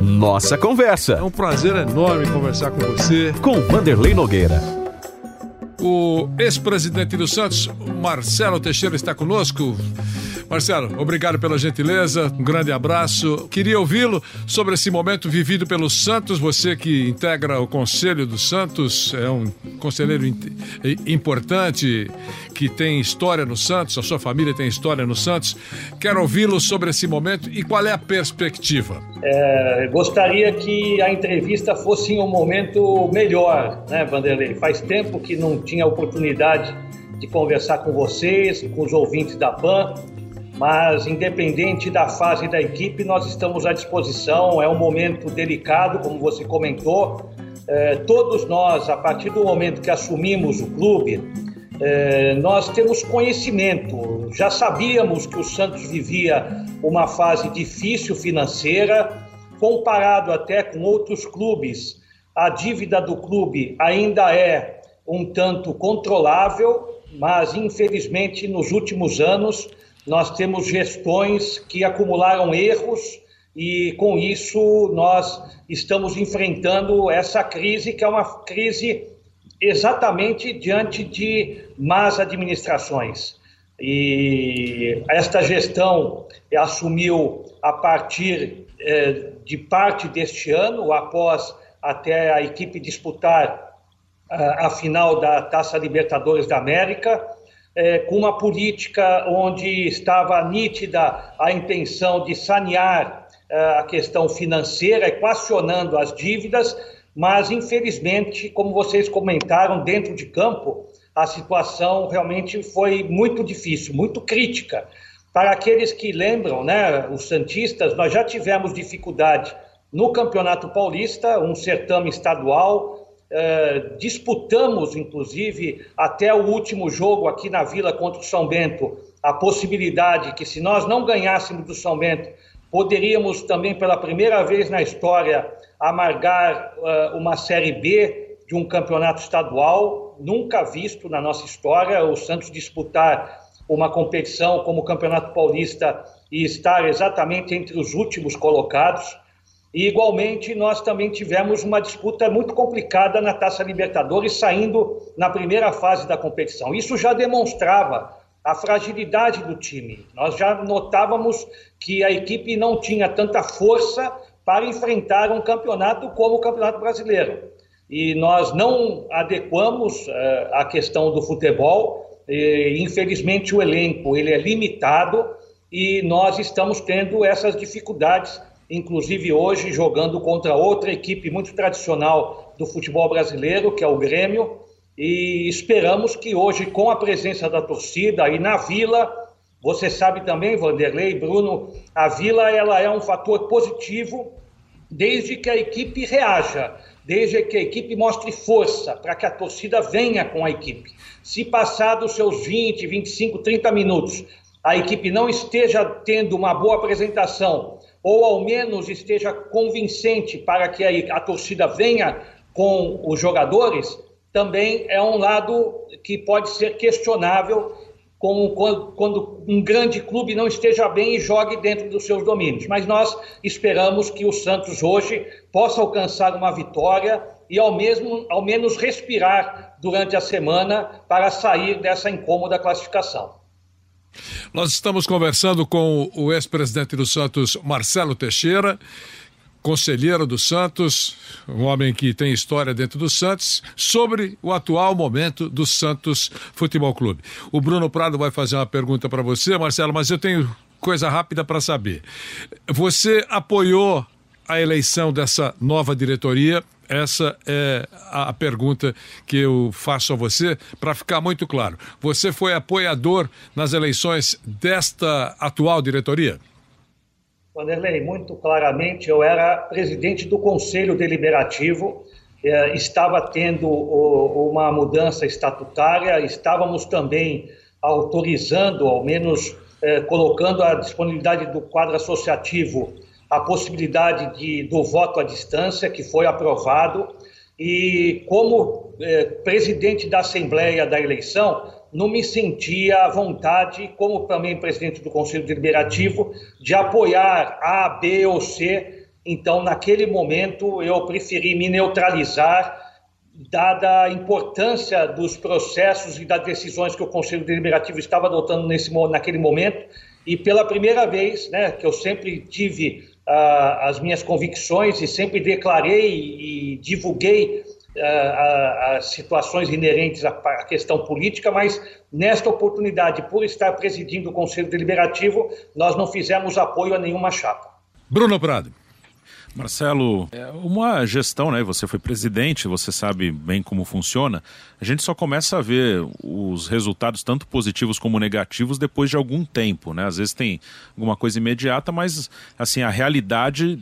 Nossa Conversa. É um prazer enorme conversar com você. Com Vanderlei Nogueira. O ex-presidente do Santos, Marcelo Teixeira, está conosco. Marcelo, obrigado pela gentileza, um grande abraço. Queria ouvi-lo sobre esse momento vivido pelo Santos. Você que integra o Conselho do Santos, é um conselheiro importante que tem história no Santos, a sua família tem história no Santos. Quero ouvi-lo sobre esse momento e qual é a perspectiva. É, gostaria que a entrevista fosse em um momento melhor, né, Vanderlei? Faz tempo que não tinha oportunidade de conversar com vocês, com os ouvintes da PAN mas independente da fase da equipe, nós estamos à disposição. É um momento delicado, como você comentou. É, todos nós, a partir do momento que assumimos o clube, é, nós temos conhecimento. Já sabíamos que o Santos vivia uma fase difícil financeira, comparado até com outros clubes. A dívida do clube ainda é um tanto controlável, mas infelizmente nos últimos anos nós temos gestões que acumularam erros e com isso nós estamos enfrentando essa crise que é uma crise exatamente diante de más administrações. E esta gestão assumiu a partir eh, de parte deste ano, após até a equipe disputar a, a final da Taça Libertadores da América, é, com uma política onde estava nítida a intenção de sanear é, a questão financeira, equacionando as dívidas, mas infelizmente, como vocês comentaram, dentro de campo, a situação realmente foi muito difícil, muito crítica. Para aqueles que lembram, né, os Santistas, nós já tivemos dificuldade no Campeonato Paulista, um certame estadual, Uh, disputamos, inclusive, até o último jogo aqui na Vila contra o São Bento, a possibilidade que, se nós não ganhássemos do São Bento, poderíamos também, pela primeira vez na história, amargar uh, uma Série B de um campeonato estadual, nunca visto na nossa história, o Santos disputar uma competição como o Campeonato Paulista e estar exatamente entre os últimos colocados. E, igualmente, nós também tivemos uma disputa muito complicada na Taça Libertadores, saindo na primeira fase da competição. Isso já demonstrava a fragilidade do time. Nós já notávamos que a equipe não tinha tanta força para enfrentar um campeonato como o Campeonato Brasileiro. E nós não adequamos uh, a questão do futebol. E, infelizmente, o elenco ele é limitado e nós estamos tendo essas dificuldades inclusive hoje jogando contra outra equipe muito tradicional do futebol brasileiro, que é o Grêmio, e esperamos que hoje, com a presença da torcida aí na Vila, você sabe também, Vanderlei, Bruno, a Vila ela é um fator positivo desde que a equipe reaja, desde que a equipe mostre força para que a torcida venha com a equipe. Se passar dos seus 20, 25, 30 minutos, a equipe não esteja tendo uma boa apresentação, ou ao menos esteja convincente para que a, a torcida venha com os jogadores, também é um lado que pode ser questionável como quando, um grande clube não esteja bem e jogue dentro dos seus domínios. Mas nós esperamos que o Santos hoje possa alcançar uma vitória e ao, mesmo, ao menos respirar durante a semana para sair dessa incômoda classificação. Nós estamos conversando com o ex-presidente do Santos, Marcelo Teixeira, conselheiro do Santos, um homem que tem história dentro do Santos, sobre o atual momento do Santos Futebol Clube. O Bruno Prado vai fazer uma pergunta para você, Marcelo, mas eu tenho coisa rápida para saber. Você apoiou a eleição dessa nova diretoria essa é a pergunta que eu faço a você, para ficar muito claro. Você foi apoiador nas eleições desta atual diretoria? Vanderlei, muito claramente, eu era presidente do Conselho Deliberativo, eh, estava tendo uma mudança estatutária, estávamos também autorizando, ao menos eh, colocando à disponibilidade do quadro associativo a possibilidade de, do voto à distância, que foi aprovado, e como eh, presidente da Assembleia da eleição, não me sentia à vontade, como também presidente do Conselho Deliberativo, de apoiar A, B ou C. Então, naquele momento, eu preferi me neutralizar, dada a importância dos processos e das decisões que o Conselho Deliberativo estava adotando nesse, naquele momento. E pela primeira vez, né, que eu sempre tive as minhas convicções e sempre declarei e divulguei as situações inerentes à questão política, mas nesta oportunidade, por estar presidindo o Conselho Deliberativo, nós não fizemos apoio a nenhuma chapa. Bruno Prado. Marcelo, é uma gestão, né? Você foi presidente, você sabe bem como funciona. A gente só começa a ver os resultados, tanto positivos como negativos, depois de algum tempo, né? Às vezes tem alguma coisa imediata, mas assim, a realidade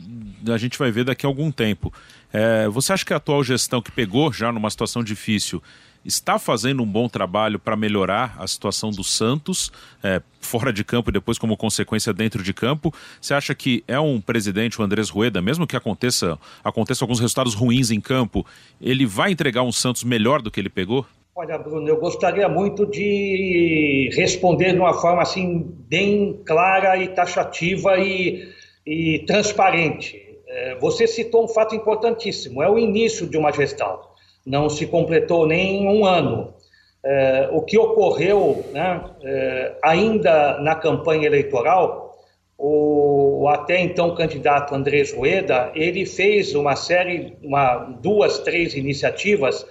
a gente vai ver daqui a algum tempo. É, você acha que a atual gestão que pegou já numa situação difícil está fazendo um bom trabalho para melhorar a situação do Santos, é, fora de campo e depois como consequência dentro de campo? Você acha que é um presidente, o Andrés Rueda, mesmo que aconteça, aconteça alguns resultados ruins em campo, ele vai entregar um Santos melhor do que ele pegou? Olha, Bruno, eu gostaria muito de responder de uma forma assim bem clara e taxativa e, e transparente. É, você citou um fato importantíssimo: é o início de uma gestão. Não se completou nem um ano. É, o que ocorreu né, é, ainda na campanha eleitoral, o, o, até então candidato Andrés Rueda, ele fez uma série, uma, duas, três iniciativas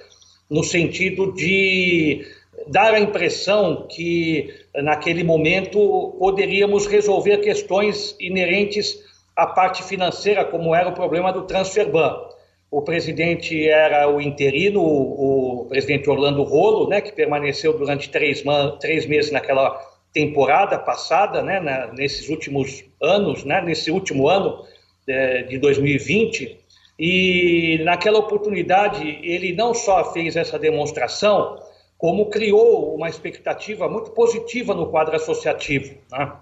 no sentido de dar a impressão que naquele momento poderíamos resolver questões inerentes a parte financeira, como era o problema do transfer ban. O presidente era o interino, o, o presidente Orlando Rolo, né, que permaneceu durante três, três meses naquela temporada passada, né, na, nesses últimos anos, né, nesse último ano é, de 2020. E naquela oportunidade ele não só fez essa demonstração, como criou uma expectativa muito positiva no quadro associativo. Né?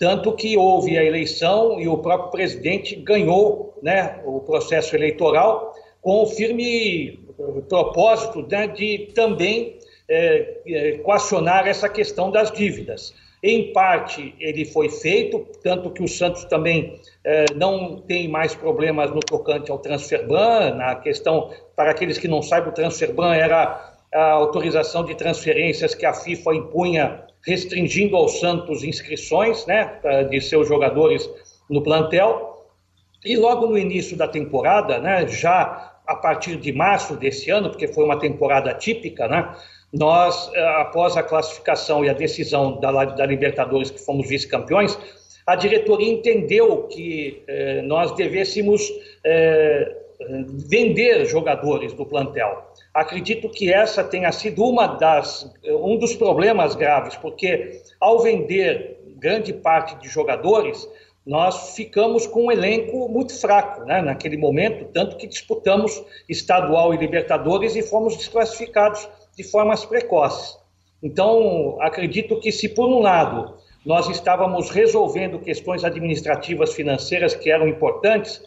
Tanto que houve a eleição e o próprio presidente ganhou né, o processo eleitoral com o firme propósito né, de também é, equacionar essa questão das dívidas. Em parte ele foi feito, tanto que o Santos também é, não tem mais problemas no tocante ao transfer ban, na questão, para aqueles que não sabem, o transfer ban era a autorização de transferências que a FIFA impunha restringindo ao Santos inscrições né, de seus jogadores no plantel. E logo no início da temporada, né, já a partir de março desse ano, porque foi uma temporada típica, né, nós, eh, após a classificação e a decisão da, da Libertadores, que fomos vice-campeões, a diretoria entendeu que eh, nós devêssemos eh, vender jogadores do plantel. Acredito que essa tenha sido uma das, um dos problemas graves, porque ao vender grande parte de jogadores, nós ficamos com um elenco muito fraco né, naquele momento, tanto que disputamos estadual e Libertadores e fomos desclassificados de formas precoces. Então, acredito que se por um lado nós estávamos resolvendo questões administrativas financeiras que eram importantes,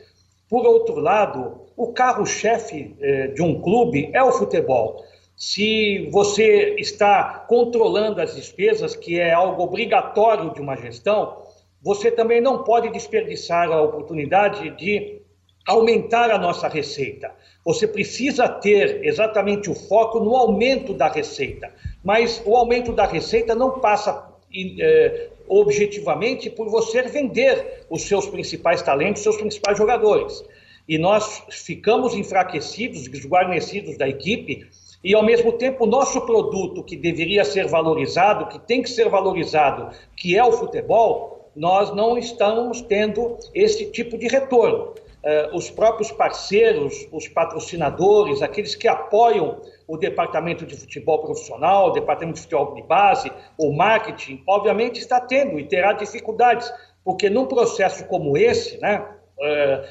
por outro lado, o carro-chefe eh, de um clube é o futebol. Se você está controlando as despesas, que é algo obrigatório de uma gestão, você também não pode desperdiçar a oportunidade de aumentar a nossa receita. Você precisa ter exatamente o foco no aumento da receita, mas o aumento da receita não passa eh, objetivamente por você vender os seus principais talentos, seus principais jogadores e nós ficamos enfraquecidos, desguarnecidos da equipe, e ao mesmo tempo o nosso produto que deveria ser valorizado, que tem que ser valorizado, que é o futebol, nós não estamos tendo esse tipo de retorno. Uh, os próprios parceiros, os patrocinadores, aqueles que apoiam o departamento de futebol profissional, o departamento de futebol de base, o marketing, obviamente está tendo e terá dificuldades porque num processo como esse, né,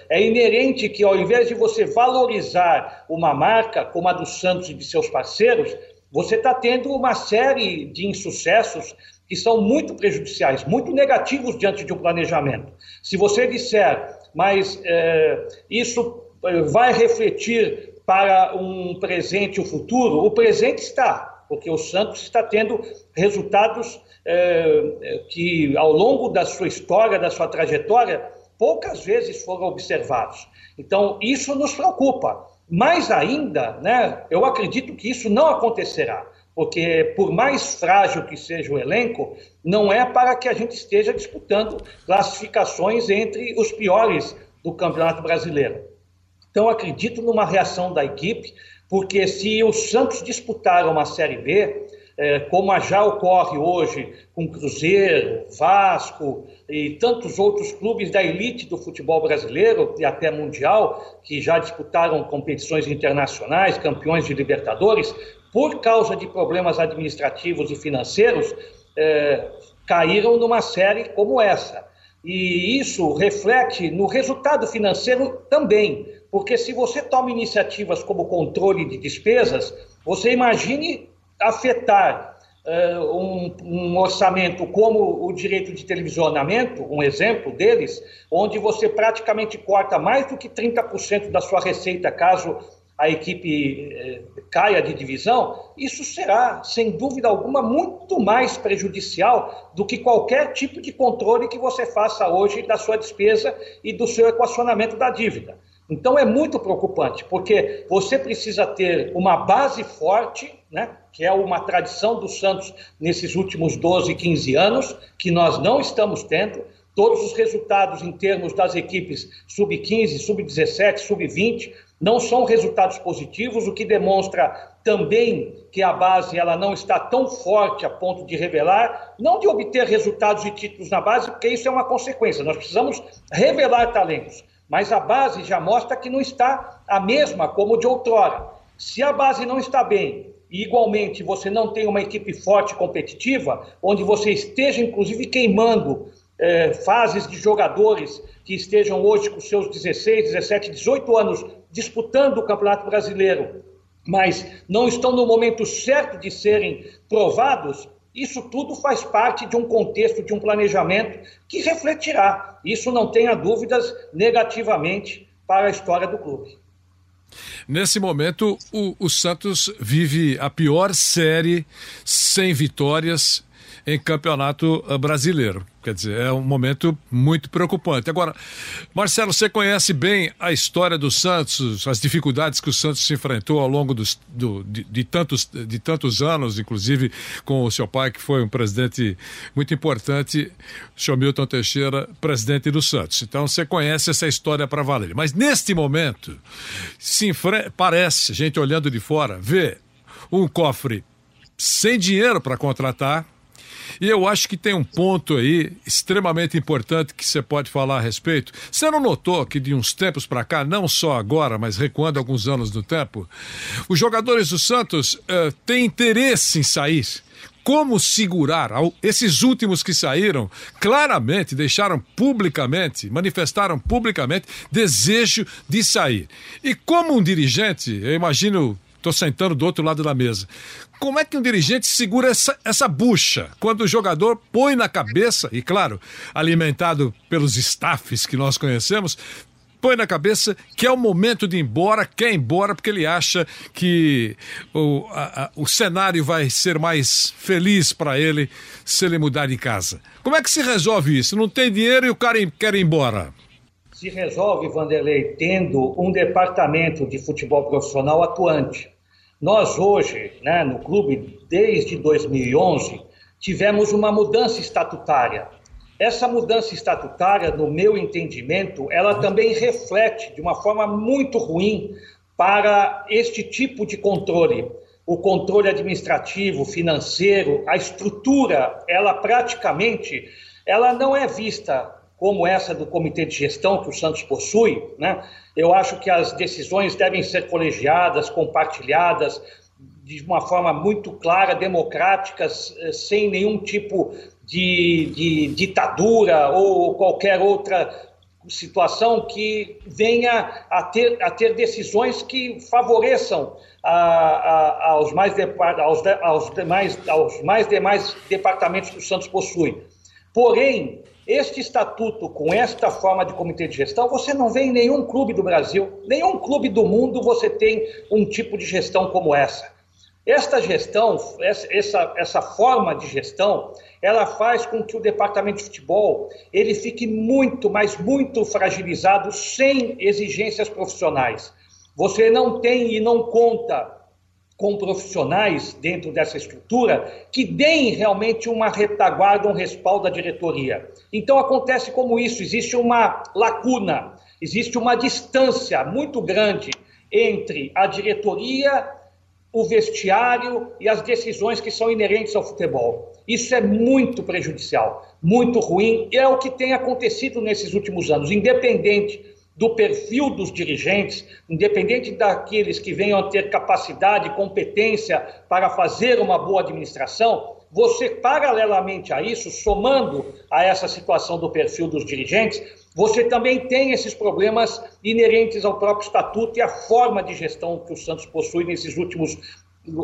é inerente que ao invés de você valorizar uma marca como a do Santos e de seus parceiros, você está tendo uma série de insucessos que são muito prejudiciais, muito negativos diante de um planejamento. Se você disser, mas é, isso vai refletir para um presente e o futuro, o presente está, porque o Santos está tendo resultados é, que, ao longo da sua história, da sua trajetória, poucas vezes foram observados. Então, isso nos preocupa. Mais ainda, né, eu acredito que isso não acontecerá, porque por mais frágil que seja o elenco, não é para que a gente esteja disputando classificações entre os piores do Campeonato Brasileiro. Então, acredito numa reação da equipe, porque se o Santos disputar uma Série B, é, como já ocorre hoje com Cruzeiro, Vasco e tantos outros clubes da elite do futebol brasileiro e até mundial, que já disputaram competições internacionais, campeões de Libertadores, por causa de problemas administrativos e financeiros, é, caíram numa série como essa. E isso reflete no resultado financeiro também, porque se você toma iniciativas como controle de despesas, você imagine afetar uh, um, um, orçamento como o direito de televisionamento, um exemplo deles, onde você praticamente corta mais do que 30% da sua receita caso a equipe eh, caia de divisão, isso será, sem dúvida alguma, muito mais prejudicial do que qualquer tipo de controle que você faça hoje da sua despesa e do seu equacionamento da dívida. Então é muito preocupante, porque você precisa ter uma base forte, né, que é uma tradição do Santos nesses últimos 12, 15 anos, que nós não estamos tendo. Todos os resultados em termos das equipes sub-15, sub-17, sub-20 não são resultados positivos, o que demonstra também que a base ela não está tão forte a ponto de revelar, não de obter resultados e títulos na base, porque isso é uma consequência. Nós precisamos revelar talentos mas a base já mostra que não está a mesma como de outrora. Se a base não está bem e igualmente você não tem uma equipe forte competitiva, onde você esteja inclusive queimando eh, fases de jogadores que estejam hoje com seus 16, 17, 18 anos disputando o Campeonato Brasileiro, mas não estão no momento certo de serem provados, isso tudo faz parte de um contexto, de um planejamento que refletirá, isso não tenha dúvidas, negativamente para a história do clube. Nesse momento, o, o Santos vive a pior série sem vitórias em campeonato eh, brasileiro. Quer dizer, é um momento muito preocupante. Agora, Marcelo, você conhece bem a história do Santos, as dificuldades que o Santos se enfrentou ao longo dos, do, de, de, tantos, de tantos anos, inclusive com o seu pai, que foi um presidente muito importante, o senhor Milton Teixeira, presidente do Santos. Então, você conhece essa história para valer. Mas neste momento, se enfre... parece, gente olhando de fora, vê um cofre sem dinheiro para contratar e eu acho que tem um ponto aí extremamente importante que você pode falar a respeito. Você não notou que de uns tempos para cá, não só agora, mas recuando alguns anos no tempo, os jogadores do Santos uh, têm interesse em sair como segurar. Esses últimos que saíram claramente deixaram publicamente, manifestaram publicamente desejo de sair. E como um dirigente, eu imagino, estou sentando do outro lado da mesa, como é que um dirigente segura essa, essa bucha quando o jogador põe na cabeça, e claro, alimentado pelos staffs que nós conhecemos, põe na cabeça que é o momento de ir embora, quer ir embora porque ele acha que o, a, a, o cenário vai ser mais feliz para ele se ele mudar de casa. Como é que se resolve isso? Não tem dinheiro e o cara quer ir embora. Se resolve, Vanderlei, tendo um departamento de futebol profissional atuante. Nós hoje, né, no clube, desde 2011, tivemos uma mudança estatutária. Essa mudança estatutária, no meu entendimento, ela também reflete de uma forma muito ruim para este tipo de controle. O controle administrativo, financeiro, a estrutura, ela praticamente, ela não é vista como essa do comitê de gestão que o Santos possui, né? eu acho que as decisões devem ser colegiadas, compartilhadas de uma forma muito clara, democrática, sem nenhum tipo de, de ditadura ou qualquer outra situação que venha a ter, a ter decisões que favoreçam a, a, aos, mais de, aos, aos, demais, aos mais demais departamentos que o Santos possui. Porém, este estatuto, com esta forma de comitê de gestão, você não vê em nenhum clube do Brasil, nenhum clube do mundo você tem um tipo de gestão como essa. Esta gestão, essa, essa forma de gestão, ela faz com que o departamento de futebol ele fique muito, mas muito fragilizado sem exigências profissionais. Você não tem e não conta com profissionais dentro dessa estrutura que deem realmente uma retaguarda, um respaldo à diretoria. Então acontece como isso, existe uma lacuna, existe uma distância muito grande entre a diretoria, o vestiário e as decisões que são inerentes ao futebol. Isso é muito prejudicial, muito ruim, e é o que tem acontecido nesses últimos anos, independente do perfil dos dirigentes, independente daqueles que venham a ter capacidade, competência para fazer uma boa administração, você, paralelamente a isso, somando a essa situação do perfil dos dirigentes, você também tem esses problemas inerentes ao próprio estatuto e à forma de gestão que o Santos possui nesses últimos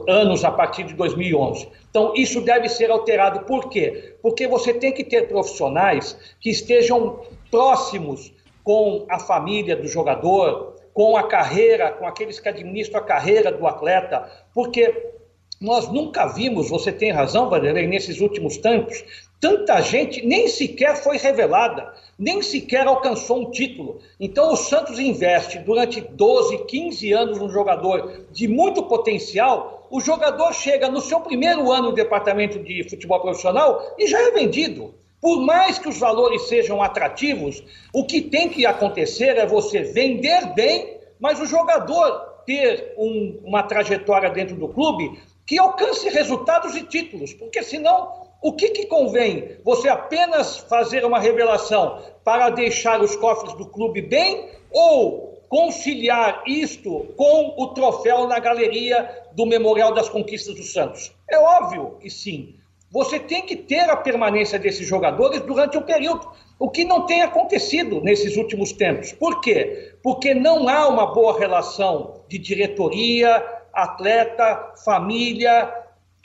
anos, a partir de 2011. Então, isso deve ser alterado. Por quê? Porque você tem que ter profissionais que estejam próximos com a família do jogador, com a carreira, com aqueles que administram a carreira do atleta, porque nós nunca vimos, você tem razão, Vanderlei, nesses últimos tempos, tanta gente nem sequer foi revelada, nem sequer alcançou um título. Então o Santos investe durante 12, 15 anos num jogador de muito potencial, o jogador chega no seu primeiro ano no departamento de futebol profissional e já é vendido. Por mais que os valores sejam atrativos, o que tem que acontecer é você vender bem, mas o jogador ter um, uma trajetória dentro do clube que alcance resultados e títulos, porque senão o que, que convém? Você apenas fazer uma revelação para deixar os cofres do clube bem ou conciliar isto com o troféu na galeria do Memorial das Conquistas do Santos? É óbvio que sim. Você tem que ter a permanência desses jogadores durante o período, o que não tem acontecido nesses últimos tempos. Por quê? Porque não há uma boa relação de diretoria, atleta, família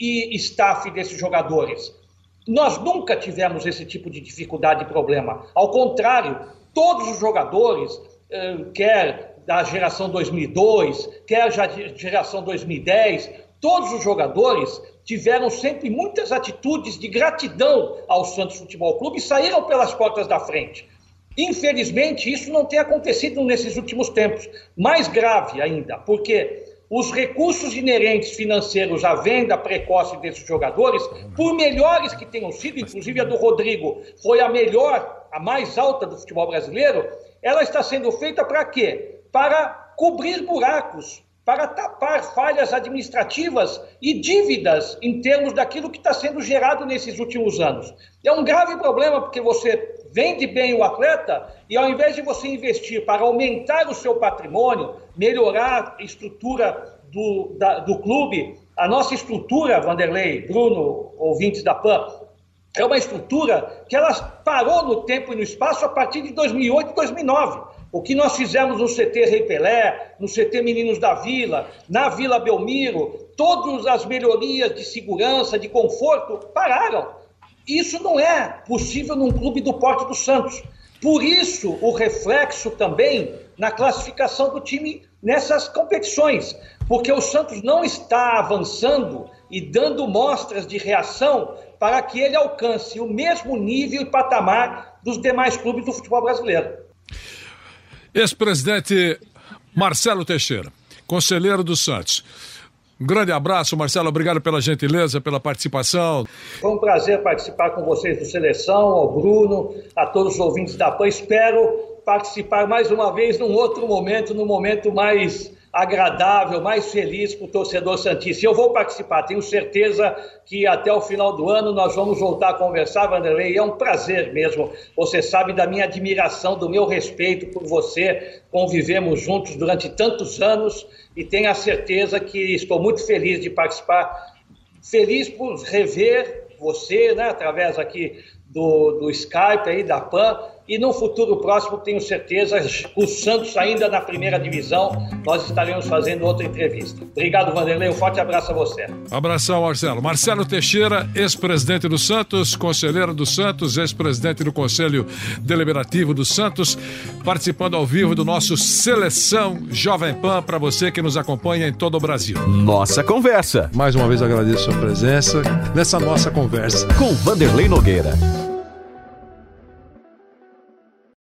e staff desses jogadores. Nós nunca tivemos esse tipo de dificuldade e problema. Ao contrário, todos os jogadores, eh, quer da geração 2002, quer da geração 2010, todos os jogadores tiveram sempre muitas atitudes de gratidão ao Santos Futebol Clube e saíram pelas portas da frente. Infelizmente, isso não tem acontecido nesses últimos tempos. Mais grave ainda, porque os recursos inerentes financeiros à venda precoce desses jogadores, por melhores que tenham sido, inclusive a do Rodrigo foi a melhor, a mais alta do futebol brasileiro, ela está sendo feita para quê? Para cobrir buracos, para tapar falhas administrativas e dívidas em termos daquilo que está sendo gerado nesses últimos anos. É um grave problema porque você vende bem o atleta e ao invés de você investir para aumentar o seu patrimônio, melhorar a estrutura do, da, do clube, a nossa estrutura, Vanderlei, Bruno, ouvintes da PAN, é uma estrutura que ela parou no tempo e no espaço a partir de 2008 e 2009. O que nós fizemos no CT Rei Pelé, no CT Meninos da Vila, na Vila Belmiro, todas as melhorias de segurança, de conforto, pararam. Isso não é possível num clube do porte do Santos. Por isso, o reflexo também na classificação do time nessas competições, porque o Santos não está avançando e dando mostras de reação para que ele alcance o mesmo nível e patamar dos demais clubes do futebol brasileiro. Ex-presidente Marcelo Teixeira, conselheiro do Santos. Um grande abraço, Marcelo. Obrigado pela gentileza, pela participação. Foi um prazer participar com vocês do Seleção, ao Bruno, a todos os ouvintes da PAN. Espero participar mais uma vez num outro momento, num momento mais agradável, mais feliz para o torcedor Santista. Eu vou participar, tenho certeza que até o final do ano nós vamos voltar a conversar, Vanderlei. É um prazer mesmo. Você sabe da minha admiração, do meu respeito por você. Convivemos juntos durante tantos anos e tenho a certeza que estou muito feliz de participar. Feliz por rever você, né, através aqui do, do Skype aí da PAN, e no futuro próximo, tenho certeza, o Santos ainda na primeira divisão, nós estaremos fazendo outra entrevista. Obrigado, Vanderlei. Um forte abraço a você. Abração, Marcelo. Marcelo Teixeira, ex-presidente do Santos, conselheiro do Santos, ex-presidente do Conselho Deliberativo do Santos, participando ao vivo do nosso Seleção Jovem Pan para você que nos acompanha em todo o Brasil. Nossa conversa. Mais uma vez agradeço a sua presença nessa nossa conversa. Com Vanderlei Nogueira.